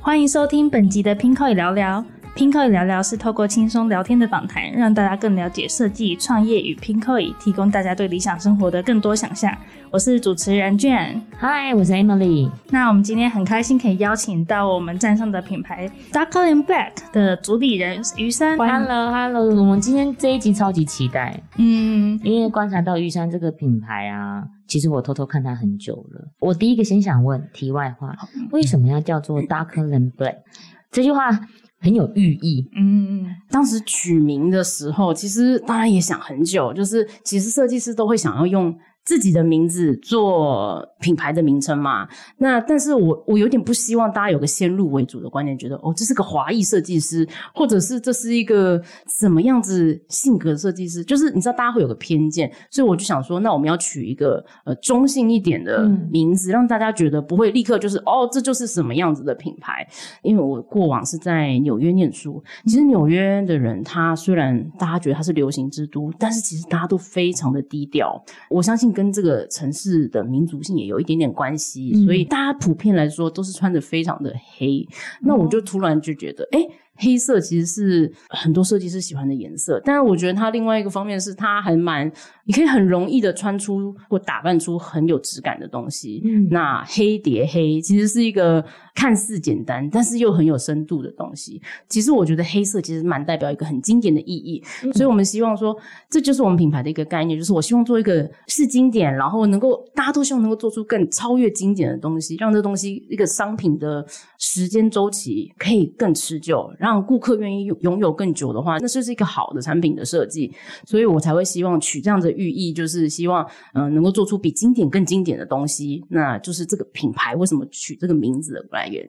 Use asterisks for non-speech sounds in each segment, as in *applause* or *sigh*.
欢迎收听本集的 Pinko 聊聊。Pinko 聊聊是透过轻松聊天的访谈，让大家更了解设计、创业与 Pinko，提供大家对理想生活的更多想象。我是主持人卷。嗨，我是 Emily。那我们今天很开心可以邀请到我们站上的品牌 Darker and Black 的主理人于山。Hello，Hello，我们今天这一集超级期待，嗯，因为观察到玉山这个品牌啊，其实我偷偷看它很久了。我第一个先想问，题外话，为什么要叫做 Darker than Black？这句话很有寓意。嗯，当时取名的时候，其实当然也想很久，就是其实设计师都会想要用自己的名字做品牌的名称嘛。那但是我我有点不希望大家有个先入为主的观念，觉得哦这是个华裔设计师，或者是这是一个什么样子性格的设计师，就是你知道大家会有个偏见，所以我就想说，那我们要取一个呃中性一点的嗯名字，让大家觉得不会立刻就是哦这就是什么样子的品牌。因为我过往是在纽约念书，其实纽约的人他虽然大家觉得他是流行之都，但是其实大家都非常的低调。我相信跟这个城市的民族性也有一点点关系，嗯所以大家普遍来说都是穿的非常的黑。那我就突然就觉得，哎、黑色其实是很多设计师喜欢的颜色，但是我觉得它另外一个方面是它还蛮，你可以很容易的穿出或打扮出很有质感的东西。嗯那黑叠黑其实是一个看似简单，但是又很有深度的东西。其实我觉得黑色其实蛮代表一个很经典的意义，所以我们希望说，这就是我们品牌的一个概念，就是我希望做一个是经典，然后能够大家都希望能够做出更超越经典的东西，让这东西一个商品的时间周期可以更持久，让顾客愿意拥拥有更久的话，那就是一个好的产品的设计。所以我才会希望取这样的寓意，就是希望嗯、呃能够做出比经典更经典的东西，那就是这个品牌为什么取这个名字的来源。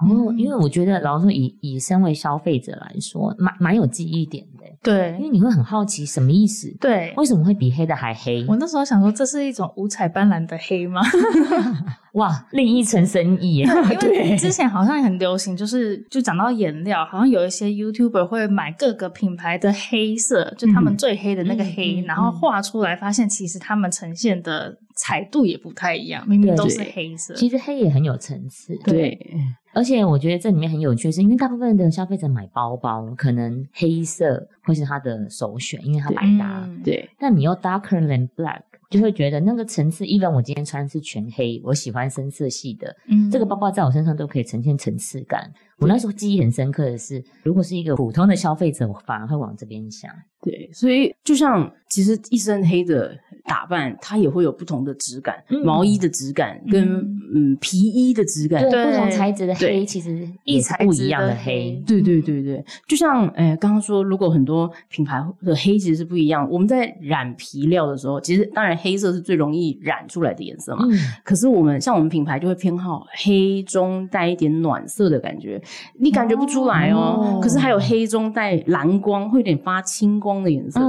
哦，因为我觉得，老实说，以以身为消费者来说，蛮蛮有记忆点的，因对为你会很好奇什么意思，对。为什么会比黑的还黑？我那时候想说，这是一种五彩斑斓的黑吗？*laughs* *laughs* 哇，另一层深意耶！因为 *laughs* 之前好像很流行，就是就讲到颜料，好像有一些 YouTuber 会买各个品牌的黑色，就他们最黑的那个黑，然后画出来，发现其实他们呈现的彩度也不太一样，明明都是黑色。其实黑也很有层次，对，而且我觉得这里面很有趣，是因为大部分的消费者买包包，可能黑色会是他的首选，因为它百搭。嗯对，但你又 darker than black，就会觉得那个层次，even 我今天穿是全黑，我喜欢深色系的，嗯这个包包在我身上都可以呈现层次感。我那时候记忆很深刻的是，如果是一个普通的消费者，我反而会往这边想。对，所以就像其实一身黑的打扮，它也会有不同的质感，嗯毛衣的质感跟嗯皮衣的质感。对不同材质的黑其实是材质不一样的的黑。对对对对，就像诶刚刚说，如果很多品牌的黑其实是不一样。我们在染皮料的时候，其实当然黑色是最容易染出来的颜色嘛。嗯，可是我们像我们品牌就会偏好黑中带一点暖色的感觉，你感觉不出来哦。哦可是还有黑中带蓝光，会有点发青光的颜色。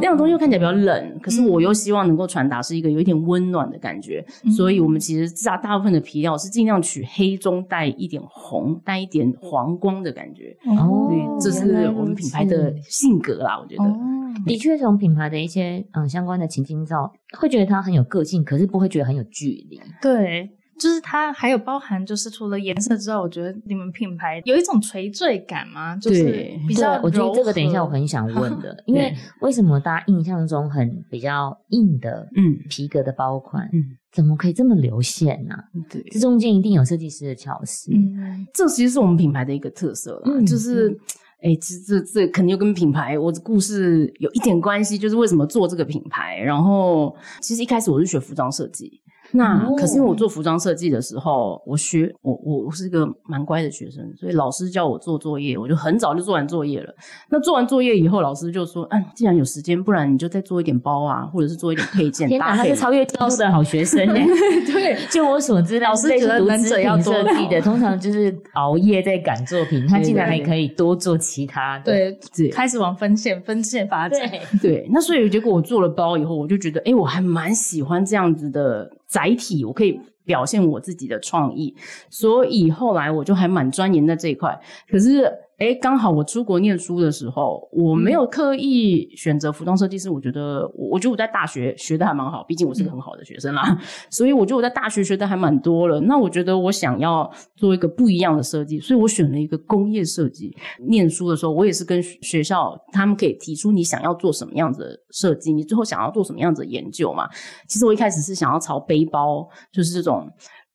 那种东西又看起来比较冷，可是我又希望能够传达是一个有一点温暖的感觉，所以我们其实大大部分的皮料是尽量取黑中带一点红、带一点黄光的感觉，哦所以这是我们品牌的性格啦，我觉得。哦，的确，从品牌的一些嗯相关的情境照，会觉得它很有个性，可是不会觉得很有距离。对。就是它还有包含，就是除了颜色之外，我觉得你们品牌有一种垂坠感吗？就是对比较对我觉得这个等一下我很想问的，*laughs* 因为为什么大家印象中很比较硬的嗯皮革的包款，嗯，怎么可以这么流线呢、对，这中间一定有设计师的巧思。嗯，这其实是我们品牌的一个特色啦，嗯就是。哎，这这这肯定又跟品牌我的故事有一点关系，就是为什么做这个品牌。然后，其实一开始我是学服装设计，那、哦可是因为我做服装设计的时候，我学我我我是一个蛮乖的学生，所以老师叫我做作业，我就很早就做完作业了。那做完作业以后，老师就说：“嗯，既然有时间，不然你就再做一点包啊，或者是做一点配件天哪，他搭配。”是超越教室的好学生呢。*laughs* *laughs* 对，就我所知，老师类似读觉得能者要多设计的，通常就是熬夜在赶作品，*laughs* 他竟然还可以多做其他的。对，对开始往分线分线发展。对，对，那所以结果我做了包以后，我就觉得，哎，我还蛮喜欢这样子的载体，我可以表现我自己的创意，所以后来我就还蛮钻研的这一块。可是，哎，刚好我出国念书的时候，我没有刻意选择服装设计师。我觉得，我觉得我在大学学的还蛮好，毕竟我是个很好的学生啦。*laughs* 所以我觉得我在大学学的还蛮多了。那我觉得我想要做一个不一样的设计，所以我选了一个工业设计。念书的时候，我也是跟学校他们可以提出你想要做什么样子的设计，你最后想要做什么样子的研究嘛。其实我一开始是想要朝背包，就是这种。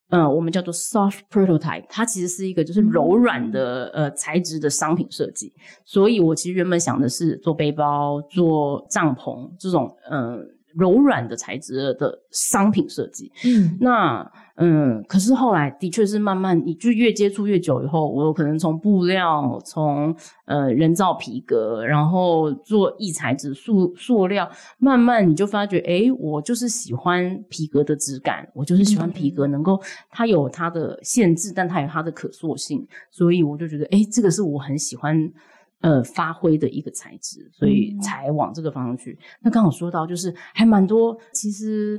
嗯，我们叫做 soft prototype，它其实是一个就是柔软的呃材质的商品设计。所以我其实原本想的是做背包、做帐篷这种嗯柔软的材质的商品设计。嗯，那。嗯，可是后来的确是慢慢，你就越接触越久以后，我有可能从布料，从呃人造皮革，然后做异材质塑塑料，慢慢你就发觉，哎，我就是喜欢皮革的质感，我就是喜欢皮革能够它有它的限制，但它有它的可塑性，所以我就觉得，哎，这个是我很喜欢呃发挥的一个材质，所以才往这个方向去。那刚好说到就是还蛮多，其实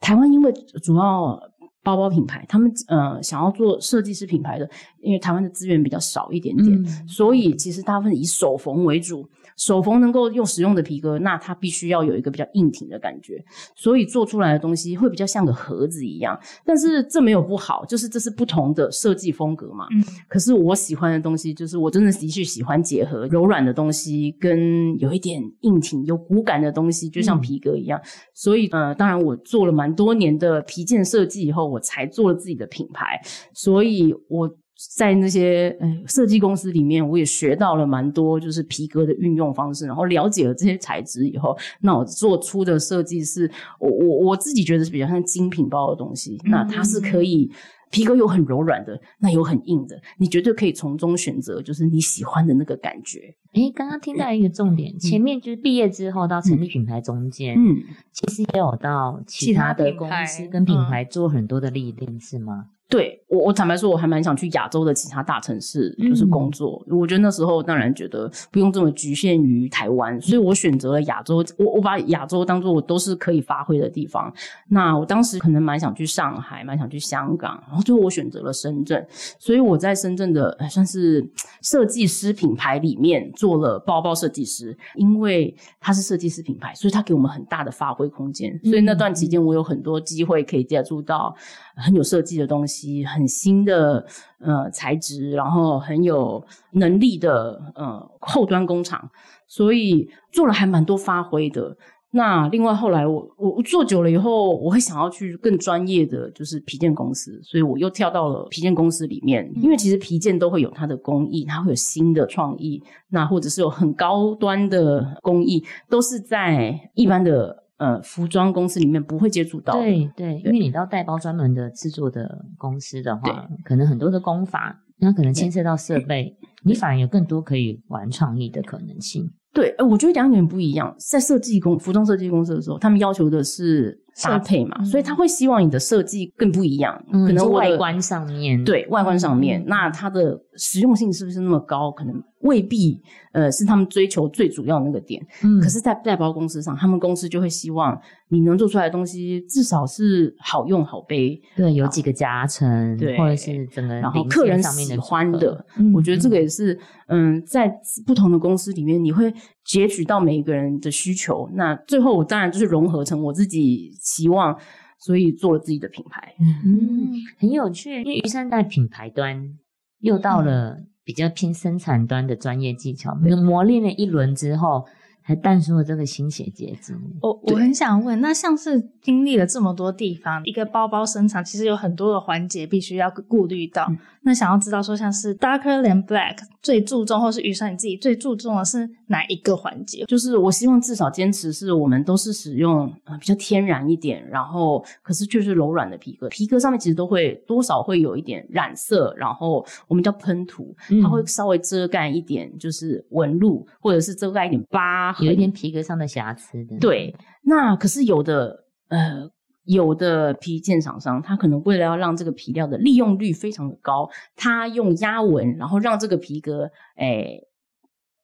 台湾因为主要。包包品牌，他们呃想要做设计师品牌的，因为台湾的资源比较少一点点，所以其实大部分以手缝为主。手缝能够用使用的皮革，那它必须要有一个比较硬挺的感觉，所以做出来的东西会比较像个盒子一样。但是这没有不好，就是这是不同的设计风格嘛。嗯。可是我喜欢的东西，就是我真的的确喜欢结合柔软的东西跟有一点硬挺、有骨感的东西，就像皮革一样。所以呃，当然我做了蛮多年的皮件设计以后，我才做了自己的品牌。所以我。在那些呃设计公司里面，我也学到了蛮多，就是皮革的运用方式，然后了解了这些材质以后，那我做出的设计是我我我自己觉得是比较像精品包的东西。那它是可以皮革有很柔软的，那有很硬的，你绝对可以从中选择，就是你喜欢的那个感觉。诶，刚刚听到一个重点，前面就是毕业之后到成立品牌中间，嗯，其实也有到其他的公司跟品牌做很多的历练，是吗？对我，我坦白说，我还蛮想去亚洲的其他大城市，就是工作。我觉得那时候当然觉得不用这么局限于台湾，所以我选择了亚洲。我我把亚洲当做我都是可以发挥的地方。那我当时可能蛮想去上海，蛮想去香港，然后最后我选择了深圳。所以我在深圳的算是设计师品牌里面做了包包设计师，因为它是设计师品牌，所以它给我们很大的发挥空间。所以那段期间，我有很多机会可以接触到很有设计的东西。很新的呃材质，然后很有能力的呃后端工厂，所以做了还蛮多发挥的。那另外后来我我我做久了以后，我会想要去更专业的就是皮件公司，所以我又跳到了皮件公司里面。因为其实皮件都会有它的工艺，它会有新的创意，那或者是有很高端的工艺，都是在一般的。呃，服装公司里面不会接触到。对对，因为你到带包专门的制作的公司的话，可能很多的工法，那可能牵涉到设备，你反而有更多可以玩创意的可能性。对，呃，我觉得两点不一样。在设计公服装设计公司的时候，他们要求的是搭配嘛，所以他会希望你的设计更不一样，可能外观上面，对外观上面，那它的实用性是不是那么高？可能。未必，呃，是他们追求最主要的那个点。嗯，可是，在代包公司上，他们公司就会希望你能做出来的东西至少是好用、好背。对，有几个加成，对，或者是整个然后客人喜欢的。我觉得这个也是，嗯，在不同的公司里面，你会截取到每一个人的需求。那最后，我当然就是融合成我自己期望，所以做了自己的品牌。嗯，很有趣，因为余山在品牌端又到了。比较偏生产端的专业技巧，磨练了一轮之后。还诞生了这个新血结晶。我我很想问，那像是经历了这么多地方，一个包包生产其实有很多的环节必须要顾虑到。那想要知道说，像是 Darker than Black 最注重，或是余生你自己最注重的是哪一个环节？就是我希望至少坚持是我们都是使用呃比较天然一点，然后可是就是柔软的皮革，皮革上面其实都会多少会有一点染色，然后我们叫喷涂，它会稍微遮盖一点，就是纹路或者是遮盖一点疤。有一点皮革上的瑕疵的，对。那可是有的，呃，有的皮件厂商，他可能为了要让这个皮料的利用率非常的高，他用压纹，然后让这个皮革，哎，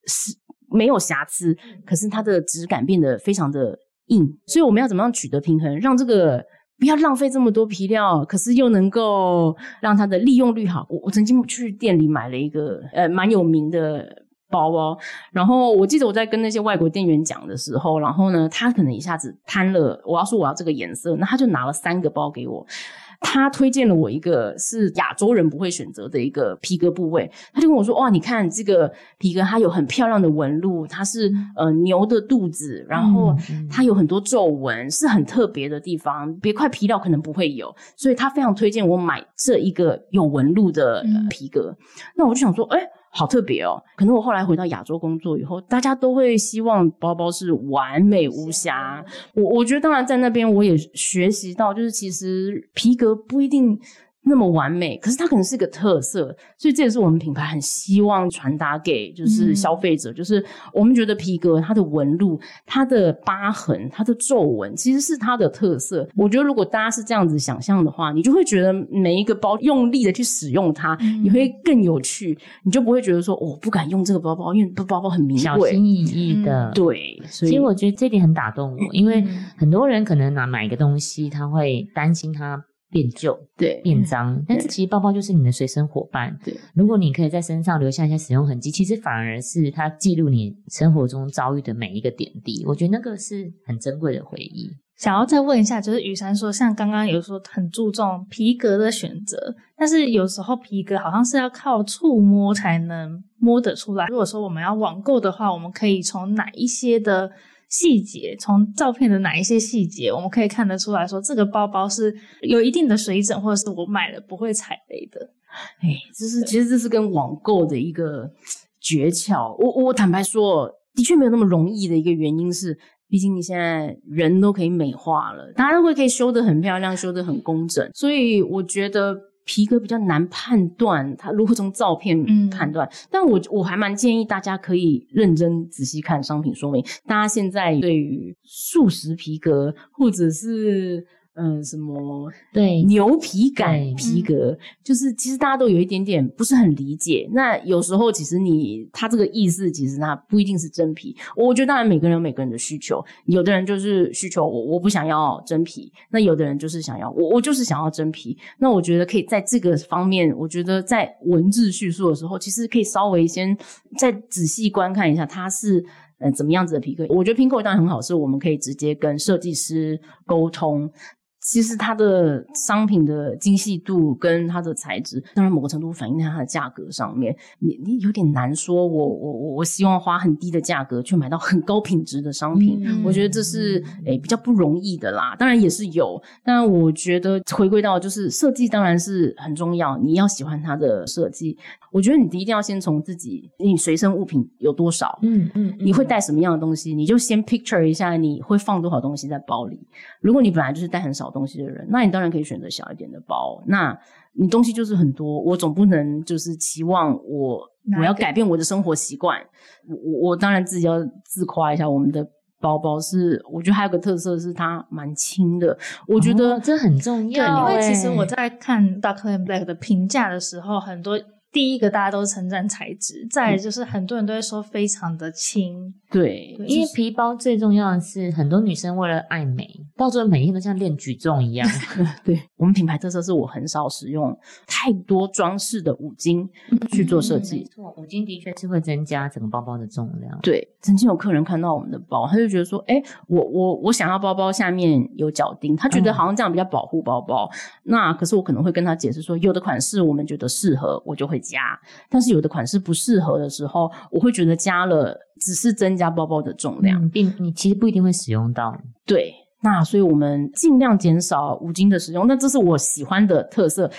是没有瑕疵，可是它的质感变得非常的硬。所以我们要怎么样取得平衡，让这个不要浪费这么多皮料，可是又能够让它的利用率好。我我曾经去店里买了一个呃蛮有名的包哦，然后我记得我在跟那些外国店员讲的时候，然后呢，他可能一下子贪了，我要说我要这个颜色，那他就拿了三个包给我。他推荐了我一个是亚洲人不会选择的一个皮革部位，他就跟我说：“哇，你看这个皮革，它有很漂亮的纹路，它是呃牛的肚子，然后它有很多皱纹，是很特别的地方，别块皮料可能不会有，所以他非常推荐我买这一个有纹路的呃皮革。那我就想说，哎。好特别哦！可能我后来回到亚洲工作以后，大家都会希望包包是完美无瑕。我我觉得，当然在那边我也学习到，就是其实皮革不一定。那么完美，可是它可能是一个特色，所以这也是我们品牌很希望传达给就是消费者，就是我们觉得皮革它的纹路、它的疤痕、它的皱纹，其实是它的特色。我觉得如果大家是这样子想象的话，你就会觉得每一个包用力的去使用它，你会更有趣，你就不会觉得说我不敢用这个包包，因为包包很名贵、小心翼翼的。对，所以其实我觉得这点很打动我，因为很多人可能拿买一个东西，他会担心它。变旧，对，变脏，但是其实包包就是你的随身伙伴。对，如果你可以在身上留下一些使用痕迹，其实反而是它记录你生活中遭遇的每一个点滴。我觉得那个是很珍贵的回忆。想要再问一下，就是雨山说，像刚刚有说很注重皮革的选择，但是有时候皮革好像是要靠触摸才能摸得出来。如果说我们要网购的话，我们可以从哪一些的？细节从照片的哪一些细节，我们可以看得出来说这个包包是有一定的水准，或者是我买了不会踩雷的。哎，这是其实这是跟网购的一个诀窍。我我坦白说，的确没有那么容易的一个原因是，毕竟你现在人都可以美化了，大家都会可以修得很漂亮，修得很工整，所以我觉得。皮革比较难判断，它如何从照片判断？但我我还蛮建议大家可以认真仔细看商品说明。大家现在对于素食皮革或者是。嗯，什么对牛皮感皮革，就是其实大家都有一点点不是很理解。那有时候其实你它这个意思，其实它不一定是真皮。我觉得当然每个人有每个人的需求，有的人就是需求我我不想要真皮，那有的人就是想要我我就是想要真皮。那我觉得可以在这个方面，我觉得在文字叙述的时候，其实可以稍微先再仔细观看一下它是嗯怎么样子的皮革。我觉得拼购当然很好，是我们可以直接跟设计师沟通。其实它的商品的精细度跟它的材质，当然某个程度反映在它的价格上面。你你有点难说，我我我我希望花很低的价格去买到很高品质的商品，我觉得这是诶比较不容易的啦。当然也是有，但我觉得回归到就是设计当然是很重要，你要喜欢它的设计。我觉得你一定要先从自己你随身物品有多少，嗯嗯，你会带什么样的东西，你就先 picture 一下你会放多少东西在包里。如果你本来就是带很少。东西的人，那你当然可以选择小一点的包。那你东西就是很多，我总不能就是期望我我要改变我的生活习惯。我我当然自己要自夸一下，我们的包包是，我觉得还有个特色是它蛮轻的。我觉得这很重要，因为其实我在看 Dark and Black 的评价的时候，很多。第一个大家都是称赞材质，再就是很多人都会说非常的轻，对，因为皮包最重要的是很多女生为了爱美，到最后每天都像练举重一样。*laughs* 对我们品牌特色是我很少使用太多装饰的五金去做设计，没错，五金的确是会增加整个包包的重量。对，曾经有客人看到我们的包，他就觉得说，哎，我我我想要包包下面有脚钉，他觉得好像这样比较保护包包。那可是我可能会跟他解释说，有的款式我们觉得适合，我就会。加，但是有的款式不适合的时候，我会觉得加了只是增加包包的重量，并你其实不一定会使用到。对，那所以我们尽量减少五金的使用。那这是我喜欢的特色，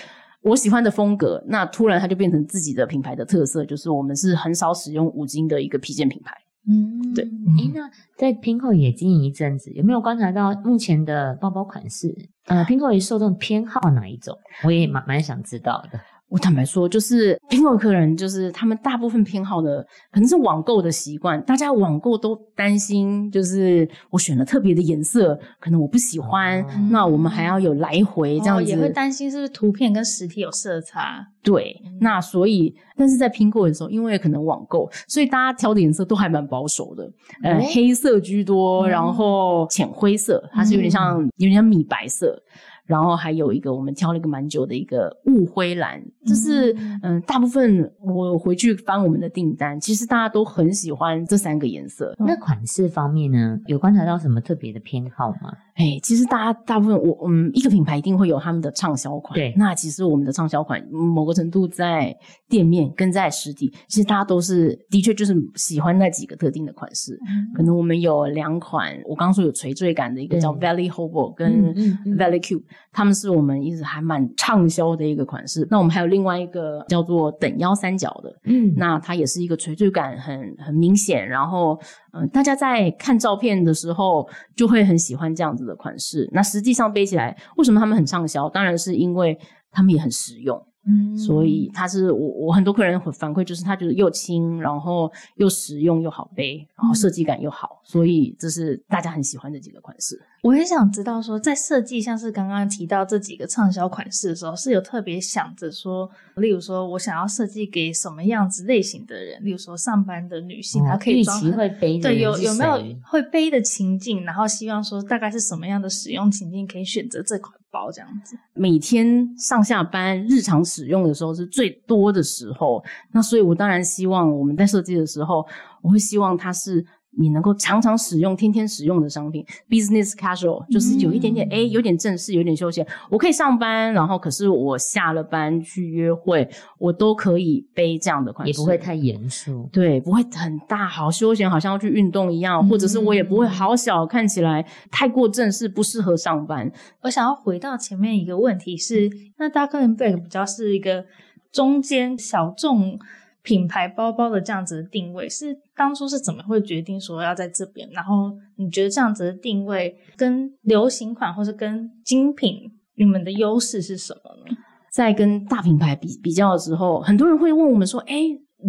我喜欢的风格。那突然它就变成自己的品牌的特色，就是我们是很少使用五金的一个皮件品牌。嗯，对。诶，那在 Pinko 也经营一阵子，有没有观察到目前的包包款式？呃，Pinko 也受众偏好哪一种？我也蛮蛮想知道的。我坦白说，就是苹果客人，就是他们大部分偏好的可能是网购的习惯。大家网购都担心，就是我选了特别的颜色，可能我不喜欢，那我们还要有来回这样子，也会担心是不是图片跟实体有色差。对，那所以，但是在拼购的时候，因为可能网购，所以大家挑的颜色都还蛮保守的，呃，黑色居多，然后浅灰色，它是有点像有点像米白色。然后还有一个我们挑了一个蛮久的一个雾灰蓝，就是嗯，大部分我回去翻我们的订单，其实大家都很喜欢这三个颜色。那款式方面呢，有观察到什么特别的偏好吗？哎，其实大家大部分我嗯，一个品牌一定会有他们的畅销款。对那其实我们的畅销款某个程度在店面跟在实体，其实大家都是的确就是喜欢那几个特定的款式。可能我们有两款，我刚刚说有垂坠感的一个叫 Valley Hobo 跟 Valley Cube，他们是我们一直还蛮畅销的一个款式。那我们还有另外一个叫做等腰三角的，嗯，那它也是一个垂坠感很很明显，然后嗯、呃大家在看照片的时候就会很喜欢这样子的款式。那实际上背起来，为什么他们很畅销？当然是因为他们也很实用，嗯所以它是我我很多客人反馈，就是它就是又轻，然后又实用又好背，然后设计感又好，所以这是大家很喜欢的几个款式。我也想知道说，在设计像是刚刚提到这几个畅销款式的时候，是有特别想着说，例如说我想要设计给什么样子类型的人，例如说上班的女性，她可以装很会背的对，有有没有会背的情境，然后希望说大概是什么样的使用情境可以选择这款包这样子。每天上下班日常使用的时候是最多的时候，那所以我当然希望我们在设计的时候，我会希望它是你能够常常使用、天天使用的商品，business casual，就是有一点点哎、诶有点正式，有点休闲。我可以上班，然后可是我下了班去约会，我都可以背这样的款式，也不会太严肃。对，不会很大，好休闲，好像要去运动一样，或者是我也不会好小，看起来太过正式，不适合上班。我想要回到前面一个问题是，那 Dark and Black 比较是一个中间小众品牌包包的这样子的定位，是当初是怎么会决定说要在这边？然后你觉得这样子的定位跟流行款或是跟精品，你们的优势是什么呢？在跟大品牌比比较的时候，很多人会问我们说：“哎，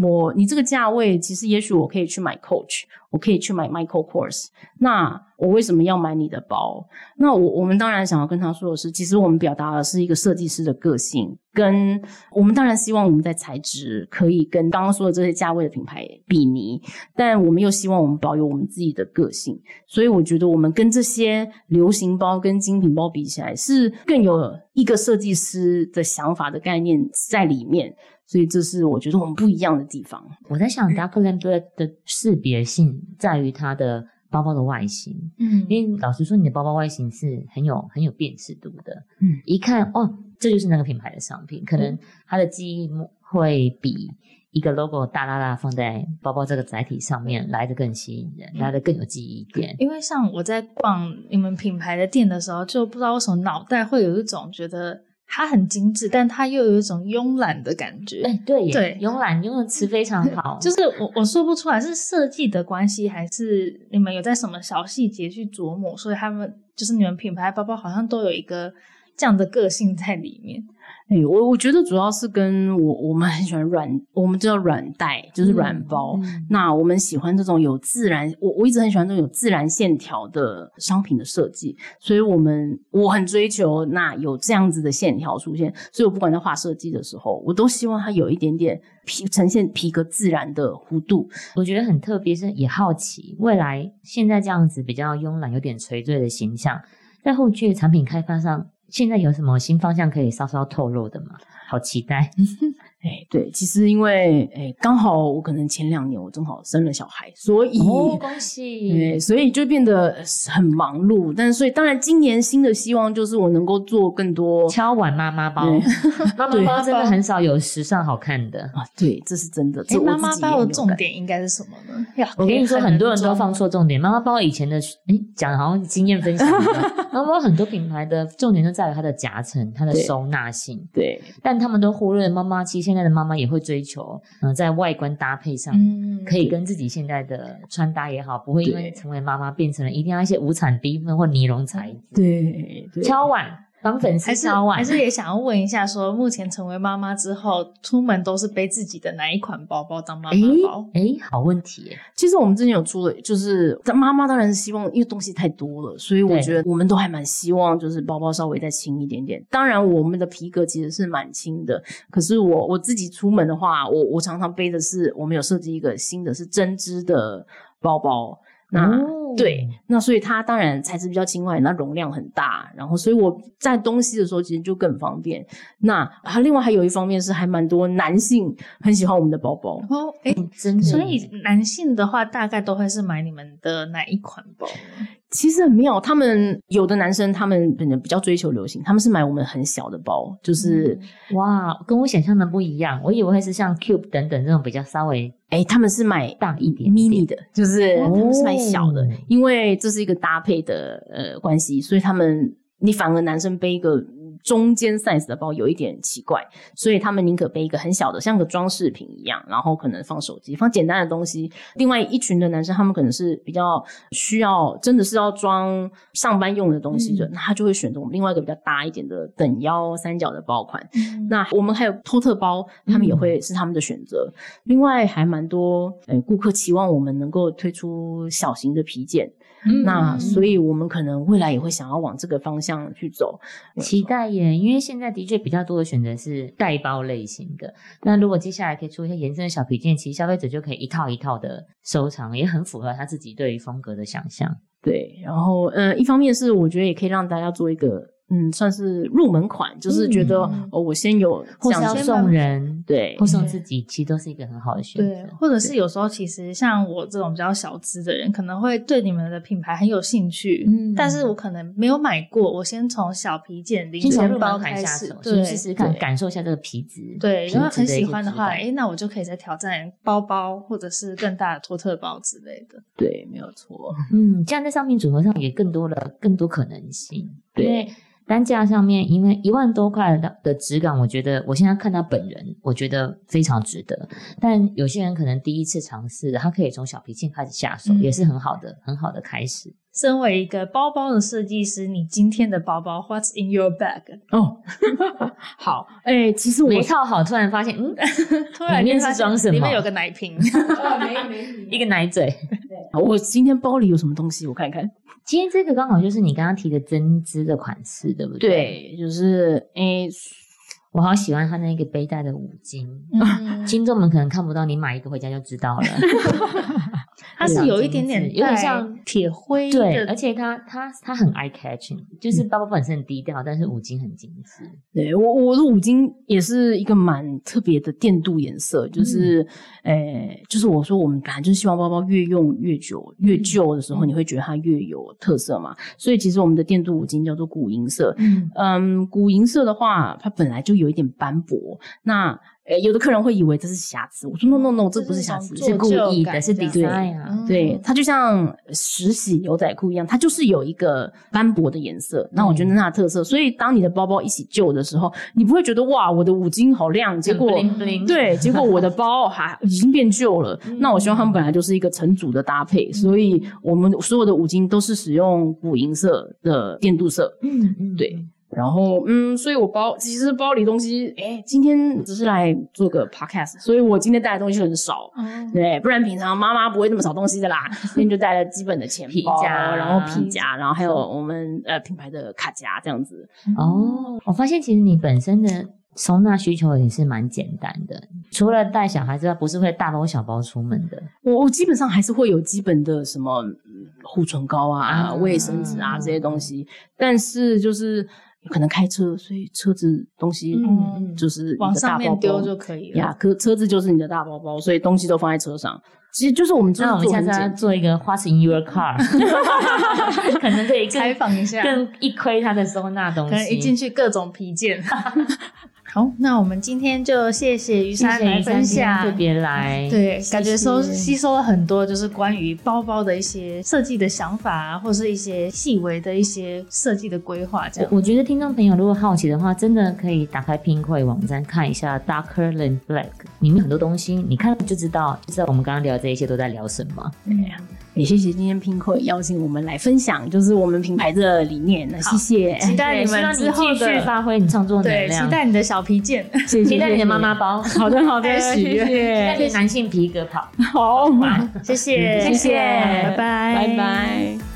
我你这个价位，其实也许我可以去买 Coach，我可以去买 Michael Kors，那我为什么要买你的包？”那我我们当然想要跟他说的是，其实我们表达的是一个设计师的个性，跟我们当然希望我们在材质可以跟刚刚说的这些价位的品牌比拟，但我们又希望我们保有我们自己的个性，所以我觉得我们跟这些流行包跟精品包比起来，是更有一个设计师的想法的概念在里面，所以这是我觉得我们不一样的地方。我在想 Dark Land Black 的识别性在于它的包包的外形，嗯因为老实说，你的包包外形是很有很有辨识度的。嗯，一看哦，这就是那个品牌的商品，可能它的记忆会比一个 logo 大大大放在包包这个载体上面来的更吸引人，来的更有记忆点。因为像我在逛你们品牌的店的时候，就不知道为什么脑袋会有一种觉得它很精致，但它又有一种慵懒的感觉。哎，对耶，对慵懒用的词非常好，*laughs* 就是我我说不出来是设计的关系，还是你们有在什么小细节去琢磨，所以他们就是你们品牌包包好像都有一个这样的个性在里面。哎、我我觉得主要是跟我我们很喜欢软，我们叫软袋，就是软包。嗯那我们喜欢这种有自然，我我一直很喜欢这种有自然线条的商品的设计，所以我们我很追求那有这样子的线条出现，所以我不管在画设计的时候，我都希望它有一点点皮呈现皮革自然的弧度。我觉得很特别，是也好奇未来现在这样子比较慵懒、有点垂坠的形象，在后续的产品开发上，现在有什么新方向可以稍稍透露的吗？好期待！*laughs* 哎，对，其实因为哎，刚好我可能前两年我正好生了小孩，所以哦，*laughs* 恭喜！对，所以就变得很忙碌。但是，所以当然，今年新的希望就是我能够做更多敲碗妈妈包，妈妈包真的很少有时尚好看的。啊，对，这是真的。哎妈妈包的重点应该是什么呢？呀我跟你说，很多人都放。错重点。妈妈包以前的，哎，讲的好像经验分享一样。*laughs* 妈妈包很多品牌的重点就在于它的夹层、它的收纳性，对但他们都忽略了妈妈。其实现在的妈妈也会追求，嗯、在外观搭配上。嗯，可以跟自己现在的穿搭也好，不会因为成为妈妈变成了一定要一些无产低分或尼龙材质。对对，敲碗帮粉丝还是敲碗，还是也想要问一下说目前成为妈妈之后，出门都是背自己的哪一款包包当妈妈包？哎，好问题！其实我们之前有出了，就是妈妈当然是希望，因为东西太多了，所以我觉得我们都还蛮希望，就是包包稍微再轻一点点。当然，我们的皮革其实是蛮轻的，可是我我自己出门的话，我我常常背的是，我们有设计一个新的是针织的包包。那、哦对，那所以它当然材质比较轻快，那容量很大，然后所以我在东西的时候其实就更方便。那啊另外还有一方面是还蛮多男性很喜欢我们的包包，哦，哎，真的。所以男性的话，大概都会是买你们的哪一款包？其实很妙，他们有的男生他们可能比较追求流行，他们是买我们很小的包，就是哇，跟我想象的不一样。我以为会是像 Cube 等等这种比较稍微哎，他们是买大一点 mini 的，就是他们是买小的哦，因为这是一个搭配的呃关系，所以他们你反而男生背一个中间 size 的包有一点奇怪，所以他们宁可背一个很小的，像个装饰品一样，然后可能放手机，放简单的东西。另外一群的男生，他们可能是比较需要，真的是要装上班用的东西的，那他就会选择我们另外一个比较大一点的等腰三角的包款。那我们还有托特包，他们也会是他们的选择。另外还蛮多，呃，顾客期望我们能够推出小型的皮件，嗯那所以我们可能未来也会想要往这个方向去走。期待耶，因为现在的确比较多的选择是带包类型的。那如果接下来可以出一些延伸的小皮件，其实消费者就可以一套一套的收藏，也很符合他自己对于风格的想象。对，然后呃，一方面是我觉得也可以让大家做一个嗯，算是入门款，就是觉得、嗯哦，我先有或是这样子要送人，对或送自己，其实都是一个很好的选择对择，。或者是有时候其实像我这种比较小资的人，可能会对你们的品牌很有兴趣，嗯但是我可能没有买过，我先从小皮件、零钱包开始下，，对，先试试看，感受一下这个皮质。对，皮如果很喜欢的话，哎，那我就可以再挑战包包或者是更大的托特包之类的。对，没有错。嗯，这样在商品组合上也更多了更多可能性。对因为单价上面，因为一万多块的的质感，我觉得我现在看到本人，我觉得非常值得。但有些人可能第一次尝试，他可以从小皮件开始下手，嗯也是很好的很好的开始。身为一个包包的设计师，你今天的包包 What's in your bag？哦，*laughs* 好，哎、其实我没套好，突然发现，嗯，*laughs* 突然里面就是装什么里面有个奶瓶。*laughs* 一个奶嘴。我今天包里有什么东西？我看看。今天这个刚好就是你刚刚提的针织的款式，对不对？，对，就是诶、我好喜欢它那个背带的五金。嗯，*laughs* 听众们可能看不到，你买一个回家就知道了。*laughs* 它是有一点点有点像铁灰对，而且它它它很 eye catching，就是包包本身很低调，但是五金很精致。对我我的五金也是一个蛮特别的电镀颜色，就是，诶、就是我说我们本来就是希望包包越用越久，越旧的时候你会觉得它越有特色嘛，所以其实我们的电镀五金叫做古银色，嗯，嗯，古银色的话，它本来就有一点斑驳，那。诶，有的客人会以为这是瑕疵，我说 no no no，这不是瑕疵，这是故意的，是旧感 design 啊。嗯对，它就像实洗牛仔裤一样，它就是有一个斑驳的颜色。那我觉得那特色，所以当你的包包一起旧的时候，你不会觉得哇，我的五金好亮，结果对，结果我的 *laughs* 包还已经变旧了。那我希望他们本来就是一个成组的搭配，所以我们所有的五金都是使用古银色的电镀色。嗯嗯，对然后，嗯，所以我包其实包里东西，哎，今天只是来做个 podcast，所以我今天带的东西很少。哦对，不然平常妈妈不会那么少东西的啦。*laughs* 今天就带了基本的钱包，皮夹然后皮夹，然后还有我们呃品牌的卡夹这样子。哦，我发现其实你本身的收纳需求也是蛮简单的，除了带小孩之外，不是会大包小包出门的。我我基本上还是会有基本的什么嗯护唇膏啊、啊卫生纸啊这些东西，但是就是可能开车，所以车子东西嗯嗯就是你往上面丢就可以了。呀，可车子就是你的大包包，所以东西都放在车上。其实就是我们就是那我们下次要做一个 What's in your car，*laughs* 可能可以采更访一下，更一窥它的收纳东西可能一进。去各种皮件。*laughs* 好，那我们今天就谢谢于珊来分享，特别来，对，感觉收吸收了很多，就是关于包包的一些设计的想法啊，或是一些细微的一些设计的规划，这样。我我觉得听众朋友如果好奇的话，真的可以打开 Pinkoi 网站看一下 Darker Than Black，里面很多东西，你看就知道，就知道我们刚刚聊这一些都在聊什么。也谢谢今天 Pinko 邀请我们来分享，就是我们品牌的理念。那谢谢，期待你们之后继续的发挥你创作能对，量，期待你的小皮件。谢谢期待你的妈妈。包，好的，好的，开 *laughs* 始谢期待男性皮革跑。好，谢谢，谢谢拜拜，拜拜。